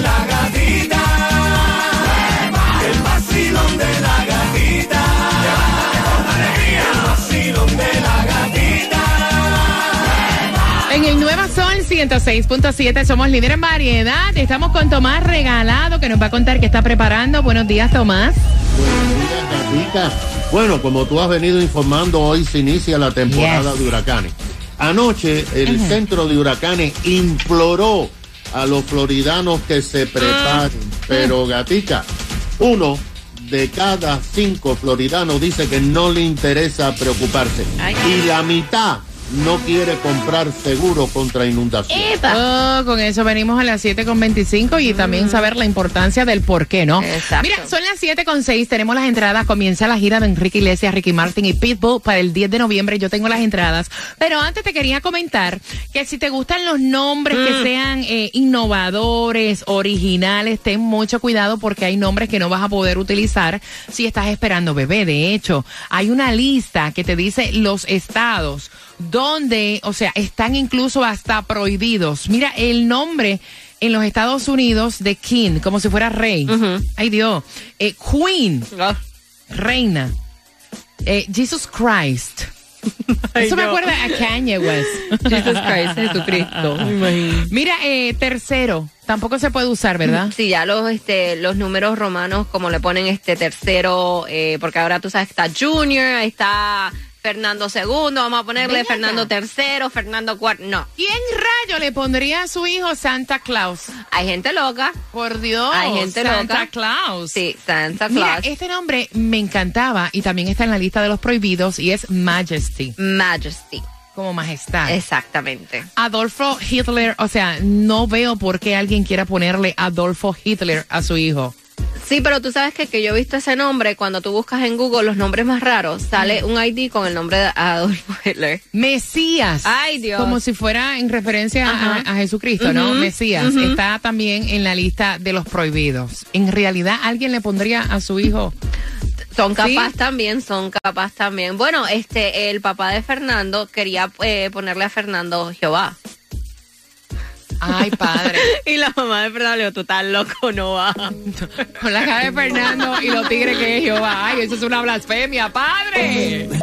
la 106.7 somos líderes en variedad. Estamos con Tomás Regalado que nos va a contar qué está preparando. Buenos días, Tomás. Buenos días, Gatica. Bueno, como tú has venido informando, hoy se inicia la temporada Yes. de huracanes. Anoche el centro de huracanes imploró a los floridanos que se preparen. Pero, Gatica, uno de cada cinco floridanos dice que no le interesa preocuparse. Y la mitad no quiere comprar seguro contra inundación. Oh, con eso venimos a las 7.25 y también saber la importancia del por qué, ¿no? Exacto. Mira, son las 7.6, tenemos las entradas, comienza la gira de Enrique Iglesias, Ricky Martin y Pitbull para el 10 de noviembre, yo tengo las entradas, pero antes te quería comentar que si te gustan los nombres que sean eh, innovadores, originales, ten mucho cuidado porque hay nombres que no vas a poder utilizar si estás esperando bebé. De hecho, hay una lista que te dice los estados donde, o sea, están incluso hasta prohibidos. Mira, el nombre en los Estados Unidos de King, como si fuera rey. Ay Dios. Eh, Queen, reina. Eh, Jesus Christ. Eso me acuerda a Kanye West. Jesus Christ, Jesucristo. Mira, eh, tercero, tampoco se puede usar, ¿verdad? Sí, ya los, este, los números romanos, como le ponen este tercero, eh, porque ahora tú sabes, está Junior, está Fernando II, vamos a ponerle. Fernando III, Fernando IV. No, ¿Quién rayo le pondría a su hijo Santa Claus? hay gente loca. Por Dios, Hay gente Santa loca. Claus. Sí, Santa Mira, Claus. este nombre me encantaba y también está en la lista de los prohibidos y es Majesty, Majesty. como majestad. Exactamente. Adolfo Hitler, o sea, no veo por qué alguien quiera ponerle Adolfo Hitler a su hijo. Sí, pero tú sabes que, que yo he visto ese nombre, cuando tú buscas en Google los nombres más raros, sale un ID con el nombre de Adolfo Hitler. Mesías. Ay, Dios. Como si fuera en referencia a, a Jesucristo, ¿no? Mesías. Está también en la lista de los prohibidos. En realidad, ¿alguien le pondría a su hijo? Son ¿Sí? capaz también, son capaz también. Bueno, este, el papá de Fernando quería eh, ponerle a Fernando Jehová. Ay, padre. Y la mamá de Fernando le dijo, tú estás loco, no va. Con la cara de Fernando y los tigres que es Jehová. Ay, eso es una blasfemia, padre. El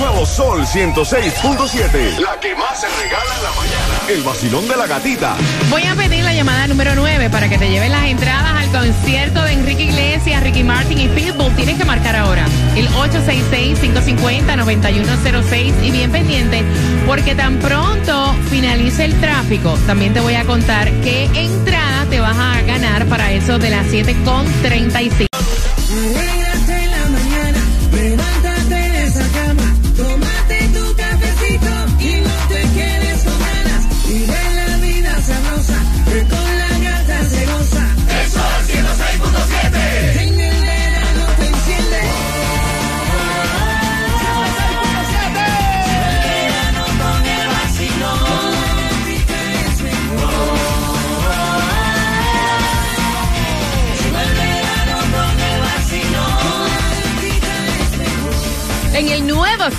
nuevo Sol 106.7. La que más se regala en la mañana. El vacilón de la gatita. Voy a pedir la llamada número 9 para que te lleven las entradas al concierto de Enrique Iglesias, Ricky Martin y Pitbull. Tienes que marcar ahora el 866-550-9106 y bien pendiente porque tan pronto finalice el tráfico, también te voy a contar qué entrada te vas a ganar para eso de las 7.35.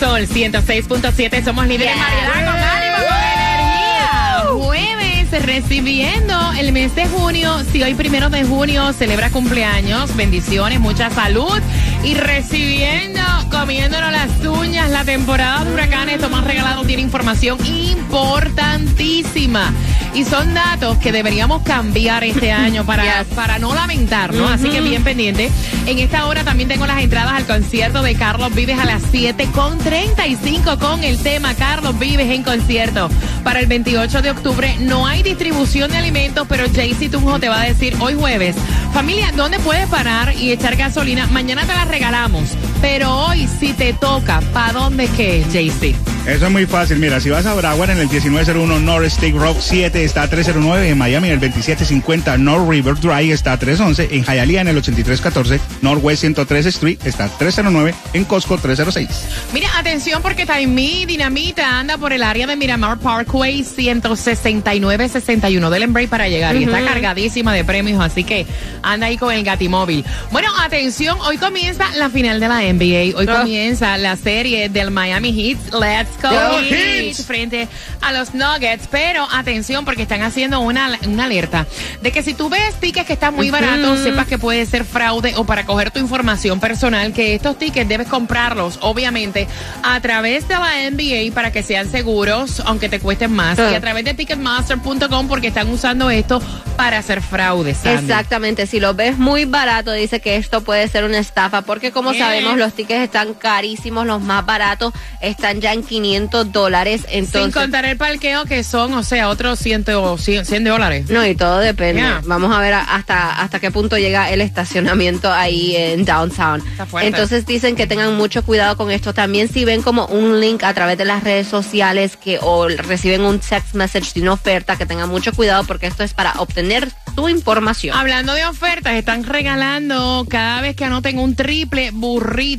Sol 106.7 somos líderes en variedad con ánimo, con energía. Jueves recibiendo el mes de junio. Si hoy primero de junio celebra cumpleaños, bendiciones, mucha salud y recibiendo, comiéndonos las uñas, la temporada de huracanes. Tomás Regalado tiene información importantísima. Y son datos que deberíamos cambiar este año para, Yes. para no lamentar, ¿no? Así que bien pendiente. En esta hora también tengo las entradas al concierto de Carlos Vives a las 7 con 35 con el tema Carlos Vives en concierto para el 28 de octubre. No hay distribución de alimentos, pero Jaycee Tunjo te va a decir hoy jueves, familia, ¿dónde puedes parar y echar gasolina? Mañana te la regalamos, pero hoy si te toca, ¿para dónde que, Jaycee? Eso es muy fácil. Mira, si vas a Broward en el 1901 North State Road 7 7 está a 309, en Miami en el 2750 North River Drive está a 311, en Hialeah en el 8314 Northwest 103 Street está a 309, en Costco 306. Mira, atención porque Taimí Dinamita anda por el área de Miramar Parkway 169-61 del Embray para llegar y está cargadísima de premios, así que anda ahí con el gatimóvil. Bueno, atención, hoy comienza la final de la NBA, hoy Ah. comienza la serie del Miami Heat, Let's Go Heat, frente a los Nuggets, pero atención porque están haciendo una, una alerta de que si tú ves tickets que están muy baratos, sepas que puede ser fraude o para coger tu información personal, que estos tickets debes comprarlos, obviamente, a través de la NBA para que sean seguros, aunque te cuesten más, Ah. y a través de ticketmaster.com porque están usando esto para hacer fraude. Sandy. Exactamente, si lo ves muy barato, dice que esto puede ser una estafa, porque como sabemos, los tickets están carísimos, los más baratos están ya en 500 dólares, Sin entonces... contar el parqueo que son, o sea, otros 100, o 100, 100 dólares. No, y todo depende. Yeah. Vamos a ver hasta, hasta qué punto llega el estacionamiento ahí en downtown. Entonces dicen que tengan mucho cuidado con esto. También si ven como un link a través de las redes sociales que o reciben un text message de una oferta, que tengan mucho cuidado porque esto es para obtener tu información. Hablando de ofertas, están regalando cada vez que anoten un triple burritos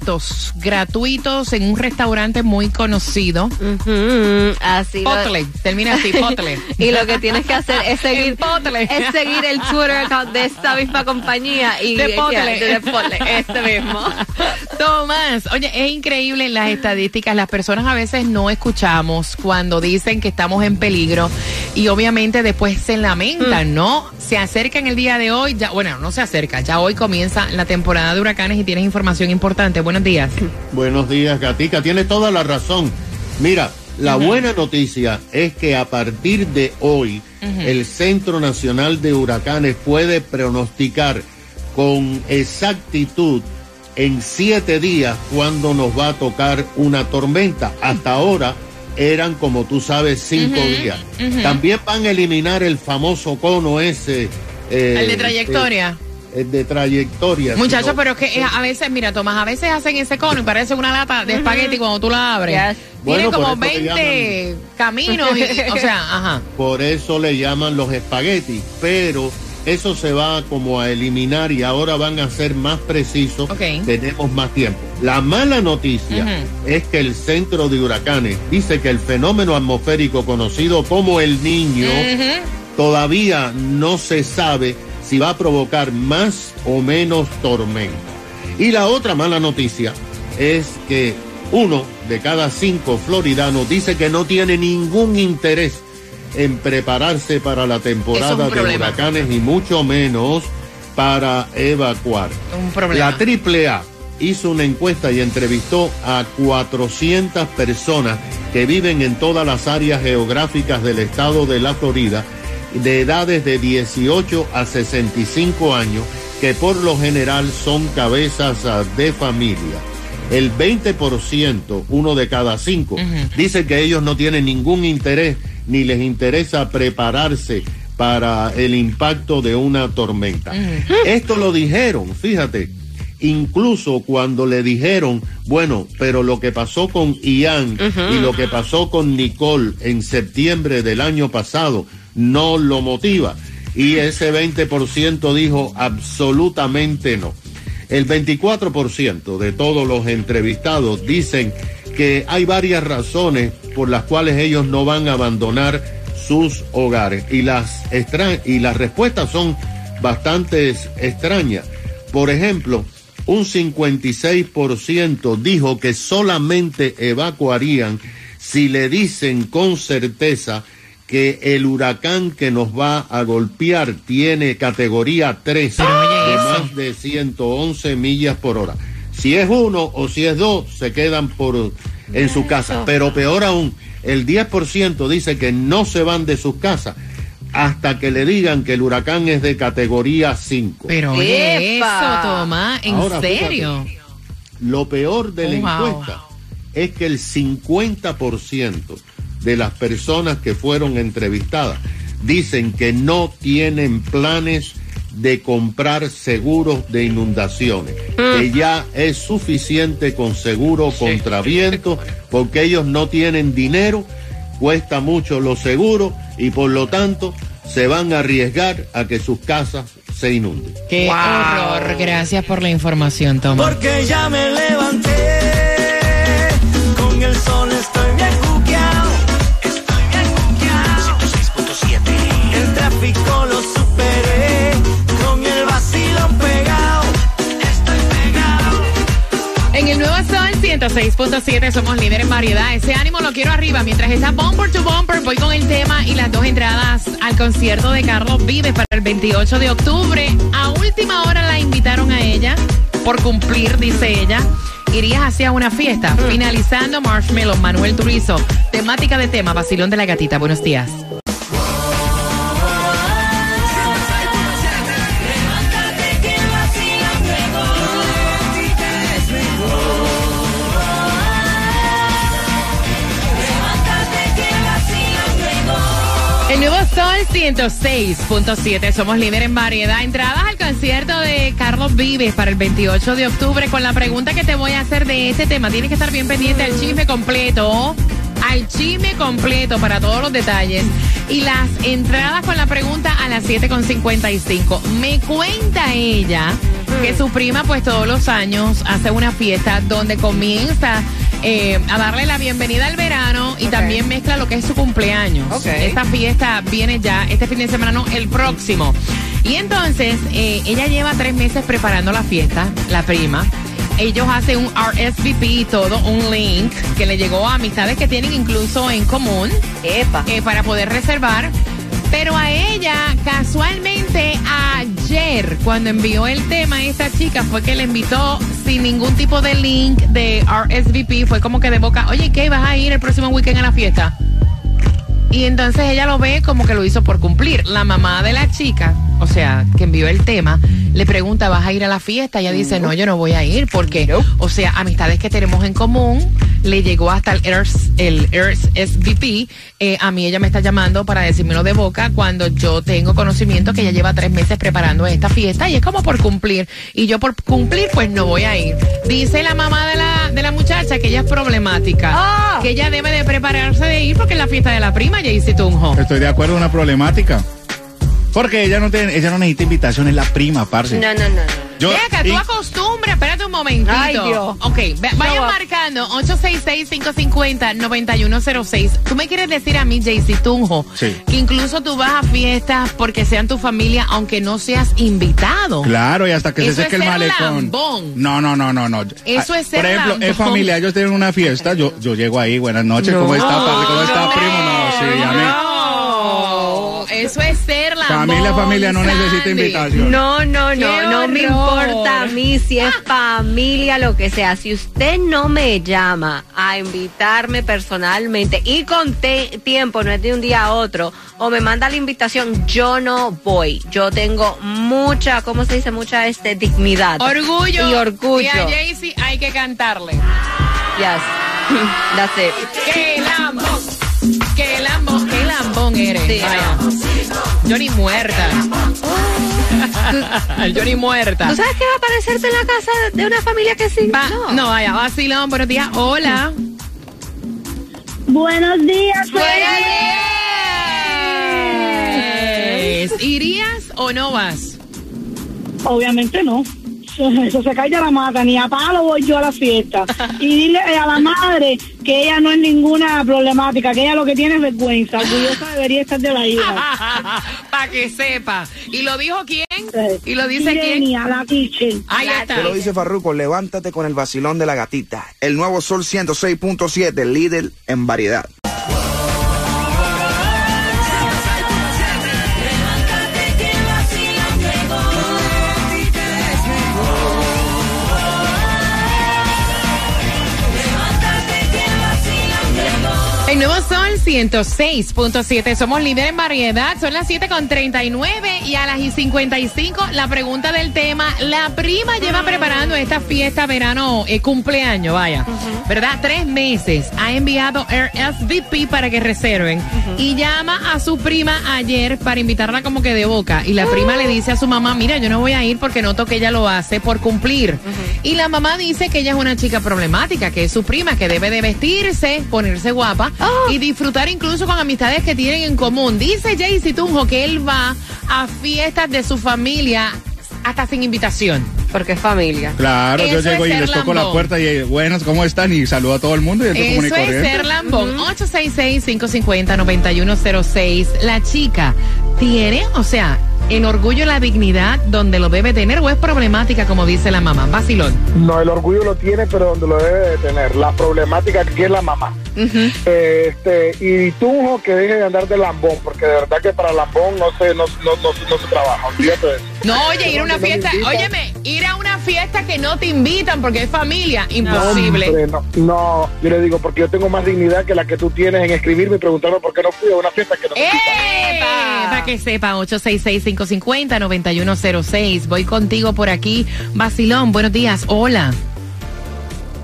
gratuitos en un restaurante muy conocido. Ujú, así lo- Potle, termina así, Potle. Y lo que tienes que hacer es seguir, es seguir el Twitter account de esta misma compañía y De Potle. de Potle, este mismo. Tomás, oye, es increíble las estadísticas. Las personas a veces no escuchamos cuando dicen que estamos en peligro y obviamente después se lamentan, ¿no? Se acercan el día de hoy, ya, bueno, no se acerca, ya hoy comienza la temporada de huracanes y tienes información importante. Buenos días. Buenos días, Gatica. Tienes toda la razón. Mira, la buena noticia es que a partir de hoy, el Centro Nacional de Huracanes puede pronosticar con exactitud en siete días cuando nos va a tocar una tormenta. Hasta ahora eran, como tú sabes, cinco días. También van a eliminar el famoso cono ese. eh, El de trayectoria. eh, de trayectoria. Muchachos, sino- pero es que eh, a veces, mira, Tomás, a veces hacen ese cono y parece una lata de espagueti cuando tú la abres. Yes. Tiene Bueno, como eso le 20 caminos, y- o sea, ajá. Por eso le llaman los espaguetis, pero eso se va como a eliminar y ahora van a ser más precisos. Ok. Tenemos más tiempo. La mala noticia es que el centro de huracanes dice que el fenómeno atmosférico conocido como el niño todavía no se sabe si va a provocar más o menos tormenta. Y la otra mala noticia es que uno de cada cinco floridanos dice que no tiene ningún interés en prepararse para la temporada de huracanes y mucho menos para evacuar. Un problema. La AAA hizo una encuesta y entrevistó a 400 personas que viven en todas las áreas geográficas del estado de la Florida, de edades de 18 a 65 años, que por lo general son cabezas ah, de familia. El 20%, uno de cada cinco, dice que ellos no tienen ningún interés ni les interesa prepararse para el impacto de una tormenta. Esto lo dijeron, fíjate, incluso cuando le dijeron, bueno, pero lo que pasó con Ian y lo que pasó con Nicole en septiembre del año pasado no lo motiva. Y ese 20% dijo absolutamente no. El 24% de todos los entrevistados dicen que hay varias razones por las cuales ellos no van a abandonar sus hogares y las y las respuestas son bastante extrañas. Por ejemplo, un 56% dijo que solamente evacuarían si le dicen con certeza que el huracán que nos va a golpear tiene categoría 3 Pero oye de más de 111 millas por hora. Si es uno o si es dos, se quedan por en su casa. Pero peor aún, el 10% dice que no se van de sus casas hasta que le digan que el huracán es de categoría 5. Pero eso, Tomás, ¿en Ahora, serio? Lo peor de la Oh, wow. encuesta es que el 50% de las personas que fueron entrevistadas dicen que no tienen planes de comprar seguros de inundaciones, que ya es suficiente con seguro contra viento, porque ellos no tienen dinero, cuesta mucho los seguros y por lo tanto se van a arriesgar a que sus casas se inunden. Qué horror. Gracias por la información, Tomás. Porque ya me levanté. Con el sol estoy 106.7 somos líderes en variedad. Ese ánimo lo quiero arriba. Mientras está bumper to bumper, voy con el tema y las dos entradas al concierto de Carlos Vives para el 28 de octubre. A última hora la invitaron a ella por cumplir, dice ella. Irías hacia una fiesta. Finalizando Marshmallow, Manuel Turizo. Temática de tema, vacilón de la gatita. Buenos días. El nuevo Sol 106.7. Somos líder en variedad. Entradas al concierto de Carlos Vives para el 28 de octubre con la pregunta que te voy a hacer de ese tema. Tienes que estar bien pendiente al chisme completo. Al chisme completo para todos los detalles. Y las entradas con la pregunta a las 7.55. Me cuenta ella que su prima, pues todos los años, hace una fiesta donde comienza eh, a darle la bienvenida al verano y también mezcla lo que es su cumpleaños. Esta fiesta viene ya este fin de semana, no, el próximo. Y entonces, eh, ella lleva tres meses preparando la fiesta, la prima. Ellos hacen un RSVP y todo, un link que le llegó a amistades que tienen incluso en común Epa. eh, para poder reservar. Pero a ella, casualmente, ayer, cuando envió el tema a esta chica, fue que le invitó sin ningún tipo de link de RSVP. Fue como que de boca, oye, ¿qué? ¿Vas a ir el próximo weekend a la fiesta? Y entonces ella lo ve como que lo hizo por cumplir. La mamá de la chica, o sea, que envió el tema, le pregunta, ¿vas a ir a la fiesta? Ella dice, no, yo no voy a ir porque, o sea, amistades que tenemos en común, le llegó hasta el ERS, el ERS SVP. Eh, a mí ella me está llamando para decírmelo de boca cuando yo tengo conocimiento que ella lleva tres meses preparando esta fiesta y es como por cumplir. Y yo por cumplir, pues no voy a ir. Dice la mamá de la, de la muchacha que ella es problemática, Ah. que ella debe de prepararse de ir porque es la fiesta de la prima, Jaycee Tunjo. Estoy de acuerdo, una problemática. Porque ella no, tiene, ella no necesita invitación, es la prima, parce. No, no, no. no. Yo, tú acostumbras, espérate un momentito. Ay, Dios. Ok, vayan No, marcando 866-550-9106. Tú me quieres decir a mí, Jaycee Tunjo, Sí. que incluso tú vas a fiestas porque sean tu familia, aunque no seas invitado. Claro, y hasta que Eso se seque es el malecón. lambón. No, no, no, no, no. Eso Ah, es ser Por ejemplo, en lambón. familia, ellos tienen una fiesta, yo, yo llego ahí, buenas noches, ¿cómo está, parce? ¿Cómo está, primo? No, sí, a mí. No, eso es ser la Familia, familia, no necesita invitación. No, no, no, no me importa a mí si es familia, lo que sea. Si usted no me llama a invitarme personalmente y con tiempo, no es de un día a otro, o me manda la invitación, yo no voy. Yo tengo mucha, ¿cómo se dice? Mucha este, dignidad. Orgullo. Y orgullo. Y a Jaycee hay que cantarle. Yes. That's it. ¡Qué lambón! ¡Qué lambón! ¡Qué lambón eres! Sí, Ni muerta. Ni muerta. ¿Tú sabes que va a aparecerte en la casa de una familia que sí? Va- no. vaya, vacilón, buenos días. Hola. Buenos días, Buenos días. ¿Irías o no vas? Obviamente no. Eso se cae de la mata, ni a palo voy yo a la fiesta. Y dile a la madre que ella no es ninguna problemática, que ella lo que tiene es vergüenza. Orgullosa debería estar de la hija. Para que sepa. ¿Y lo dijo quién? ¿Y lo dice quién? Irenia, la teacher. Ahí está. Te lo dice Farruko, levántate con el vacilón de la gatita. El nuevo Sol 106.7, líder en variedad. El nuevo Sol 106.7. Somos líder en variedad. Son las 7.39 y a las y 55 la pregunta del tema. La prima lleva preparando esta fiesta verano, eh, cumpleaños, vaya. ¿Verdad? Tres meses. Ha enviado RSVP para que reserven. Y llama a su prima ayer para invitarla como que de boca. Y la prima le dice a su mamá, mira, yo no voy a ir porque noto que ella lo hace por cumplir. Y la mamá dice que ella es una chica problemática, que es su prima, que debe de vestirse, ponerse guapa y disfrutar incluso con amistades que tienen en común. Dice Jaycee Tunjo que él va a fiestas de su familia hasta sin invitación. Porque es familia. Claro, yo llego y les toco la puerta y eh, buenas, ¿cómo están? Y saludo a todo el mundo y Eso es corriente. ser lambón. 866-550-9106. La chica tiene, o sea, en orgullo la dignidad donde lo debe tener o es problemática, como dice la mamá? Vacilón. No, el orgullo lo tiene, pero donde lo debe tener. La problemática que es la mamá. Uh -huh. eh, este, y Tunjo que deje de andar de lambón, porque de verdad que para lambón no se, no, no, no, no se trabaja. No, oye, ir a una fiesta, óyeme, ir a una fiesta que no te invitan porque es familia, imposible. No, yo le digo, porque yo tengo más dignidad que la que tú tienes en escribirme y preguntarme por qué no fui a una fiesta que no te invitan. ¡Eh! Para que sepan, 866 305-550-9106. Voy contigo por aquí. Basilón, buenos días. Hola.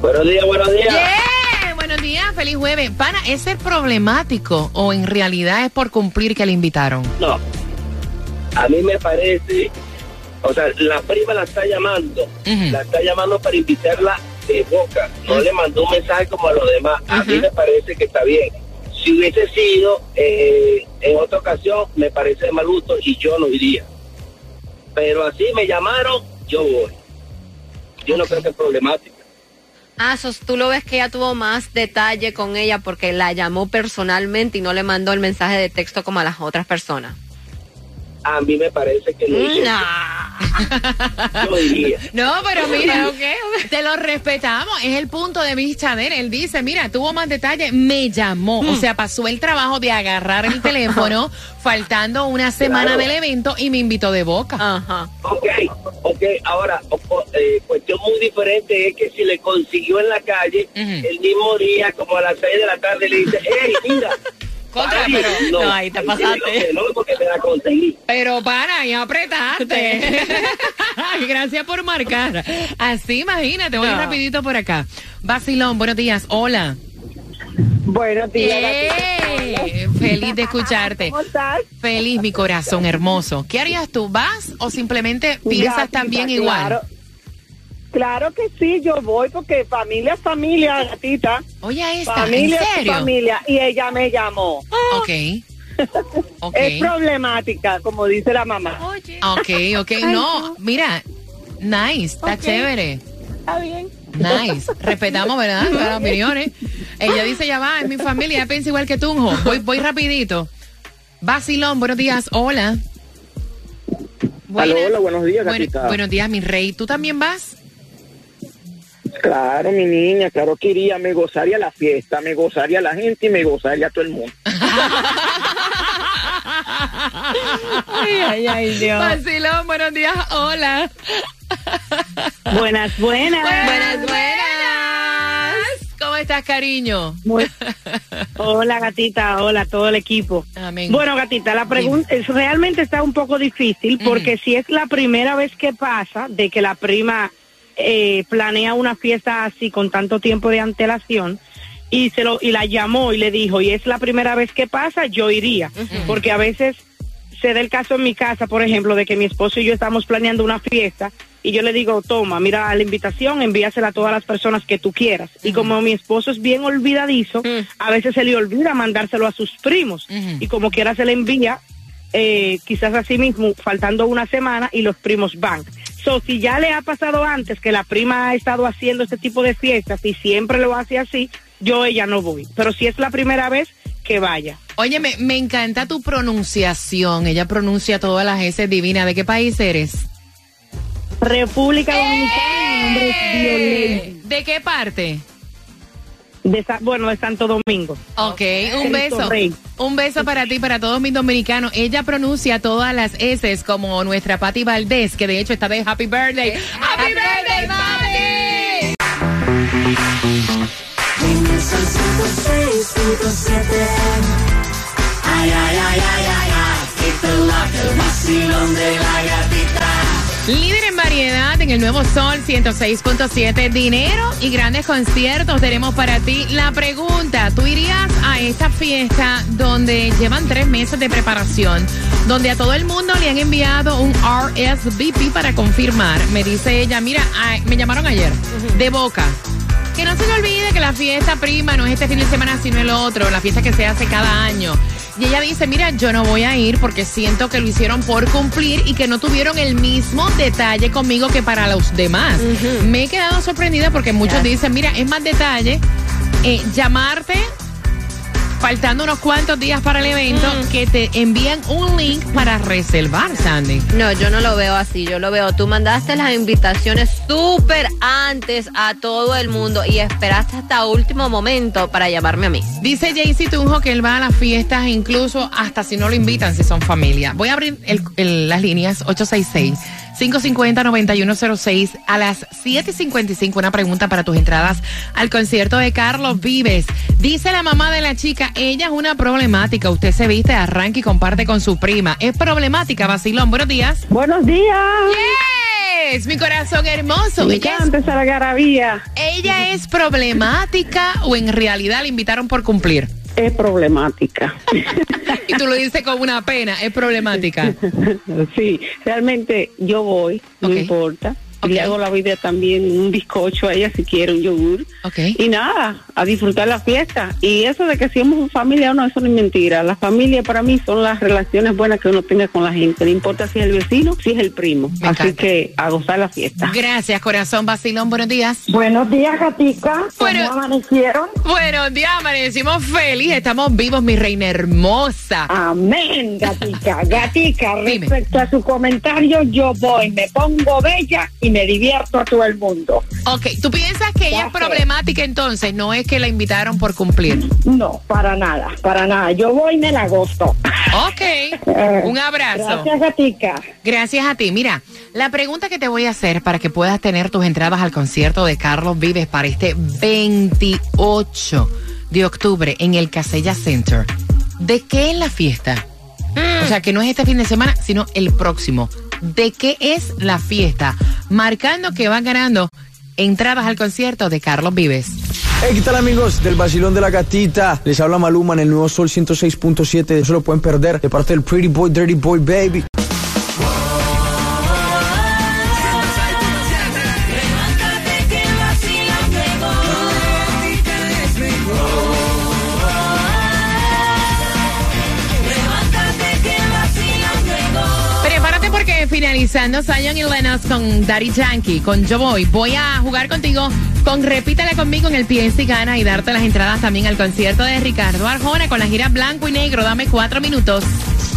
Buenos días, buenos días. Yeah, buenos días, feliz jueves. Pana, ¿es ser problemático o en realidad es por cumplir que le invitaron? No. A mí me parece, o sea, la prima la está llamando, uh -huh. la está llamando para invitarla de boca. No uh -huh. le mandó un mensaje como a los demás. Uh -huh. A mí me parece que está bien. Si hubiese sido eh, en otra ocasión, me parece mal gusto y yo no iría. Pero así me llamaron, yo voy. Yo no creo que es problemático. Ah, sos, tú lo ves que ella tuvo más detalle con ella porque la llamó personalmente y no le mandó el mensaje de texto como a las otras personas. A mí me parece que lo hizo. Yo diría. No, pero mira, te lo respetamos. Es el punto de vista de él. Él dice, mira, tuvo más detalle, me llamó. O sea, pasó el trabajo de agarrar el teléfono, faltando una semana Claro. del evento y me invitó de boca. Ajá. Ok, ok, ahora, eh, cuestión muy diferente es que si le consiguió en la calle, el mismo día, como a las 6 de la tarde, le dice, hey, mira. Contra, Ay, pero- no, ahí te pasaste. digo que No, porque te la conseguí. Pero para, y apretaste. Ay, Gracias por marcar. Así, imagínate, voy No. rapidito por acá. Basilón, buenos días. Hola. Buenos días. ¡Eh! Feliz de escucharte. ¿Cómo estás? Feliz, mi corazón hermoso. ¿Qué harías tú? ¿Vas o simplemente piensas Gatita, también igual? Claro, claro que sí, yo voy porque familia es familia, gatita. Oye, esta, Familia ¿en es serio? familia. Y ella me llamó. Ok. Ok. Es problemática, como dice la mamá. Ok, ok. No, mira, nice, está chévere. Está bien. Nice. Respetamos, ¿verdad? Las opiniones. Ella dice, ya va, es mi familia, ella piensa igual que Tunjo. Voy, voy rapidito. Basilón, buenos días. Hola. Aló, hola, buenos días, Bueno- buenos días, mi rey. ¿Tú también vas? Claro, mi niña, claro que iría, me gozaría la fiesta, me gozaría la gente y me gozaría todo el mundo. Ay, ay, ay, Dios. Basilón, buenos días. Hola. Buenas, buenas. Buenas, buenas. ¿Cómo estás, cariño? Muy- Hola, gatita. Hola, todo el equipo. Amén. Bueno, gatita, la pregunta es realmente está un poco difícil porque si es la primera vez que pasa de que la prima eh, planea una fiesta así con tanto tiempo de antelación y se lo y la llamó y le dijo y es la primera vez que pasa, yo iría porque a veces se da el caso en mi casa, por ejemplo, de que mi esposo y yo estamos planeando una fiesta y yo le digo, toma, mira la invitación, envíasela a todas las personas que tú quieras. Y como mi esposo es bien olvidadizo, a veces se le olvida mandárselo a sus primos. Y como quiera se le envía, eh, quizás así mismo, faltando una semana y los primos van. So, si ya le ha pasado antes que la prima ha estado haciendo este tipo de fiestas y siempre lo hace así, yo ella no voy. Pero si es la primera vez, que vaya. Oye, me, me encanta tu pronunciación. Ella pronuncia todas las S divinas. ¿De qué país eres? República Dominicana, mi nombre es Violeta. ¿De qué parte? De Sa- bueno, de Santo Domingo. Ok, un beso. Un beso para ti, para todos mis dominicanos. Ella pronuncia todas las S como nuestra Patti Valdés, que de hecho está de Happy Birthday. ¡Happy, Birthday, Patti! Ay, ay, ay, ay, ay, ay. It's the lock, el vacilón de la gatita. Líder en variedad en el nuevo Sol 106.7. Dinero y grandes conciertos tenemos para ti. La pregunta, ¿tú irías a esta fiesta donde llevan tres meses de preparación, donde a todo el mundo le han enviado un RSVP para confirmar? Me dice ella, mira, ay, me llamaron ayer, de boca. que no se le olvide que la fiesta prima no es este fin de semana, sino el otro, la fiesta que se hace cada año. Y ella dice, mira, yo no voy a ir porque siento que lo hicieron por cumplir y que no tuvieron el mismo detalle conmigo que para los demás. Me he quedado sorprendida porque muchos dicen, mira, es más detalle eh, llamarte faltando unos cuantos días para el evento que te envían un link para reservar, Sandy. No, yo no lo veo así, yo lo veo. Tú mandaste las invitaciones súper antes a todo el mundo y esperaste hasta último momento para llamarme a mí. Dice Jaycee Tunjo que él va a las fiestas incluso hasta si no lo invitan, si son familia. Voy a abrir el- el- las líneas 866-550-9106 a las 7.55. Una pregunta para tus entradas al concierto de Carlos Vives. Dice la mamá de la chica, ella es una problemática. Usted se viste, arranca y comparte con su prima. Es problemática, Basilón. Buenos días. Buenos días. Yes, mi corazón hermoso. Me Ella es- esa algarabía. ¿Ella es problemática o en realidad la invitaron por cumplir? Es problemática. Y tú lo dices con una pena, es problemática. sí, realmente yo voy, no importa. Y Le hago la vida también un bizcocho a ella si quiere, un yogur. Y nada, a disfrutar la fiesta. Y eso de que si somos familia o no, eso no es mentira. La familia para mí son las relaciones buenas que uno tenga con la gente. No importa si es el vecino, si es el primo. Así que a gozar la fiesta. Gracias, corazón Basilón. Buenos días. Buenos días, Gatica. Bueno, amanecieron? Buenos días, amanecimos feliz. Estamos vivos, mi reina hermosa. Amén, gatica. Gatica, respecto a su comentario, yo voy, me pongo bella y me divierto a todo el mundo. Ok, ¿tú piensas que ella es problemática entonces? No es que la invitaron por cumplir. No, para nada, para nada. Yo voy y me la. Ok, un abrazo. Gracias, Gatica. Gracias a ti. Mira, la pregunta que te voy a hacer para que puedas tener tus entradas al concierto de Carlos Vives para este 28 de octubre en el Casella Center. ¿De qué es la fiesta? O sea, que no es este fin de semana, sino el próximo. ¿De qué es la fiesta? Marcando que van ganando entradas al concierto de Carlos Vives. Hey, ¿qué tal amigos del Basilón de la Gatita? Les habla Maluma en el nuevo Sol 106.7. No se lo pueden perder de parte del Pretty Boy, Dirty Boy Baby. Finalizando Zion y Lennox con Daddy Yankee, con Yo Voy, voy a jugar contigo con Repítale conmigo en el PNC Gana y darte las entradas también al concierto de Ricardo Arjona con la gira Blanco y Negro. Dame cuatro minutos.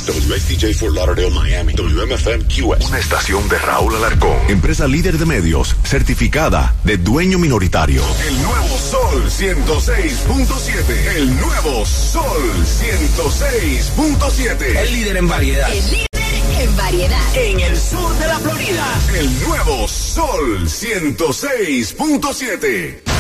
WSTJ for Lauderdale, Miami. WMFM QS. Una estación de Raúl Alarcón. Empresa líder de medios, certificada de dueño minoritario. El nuevo Sol 106.7. El nuevo Sol 106.7. El líder en variedad. El líder en variedad. En el sur de la Florida. El nuevo Sol 106.7.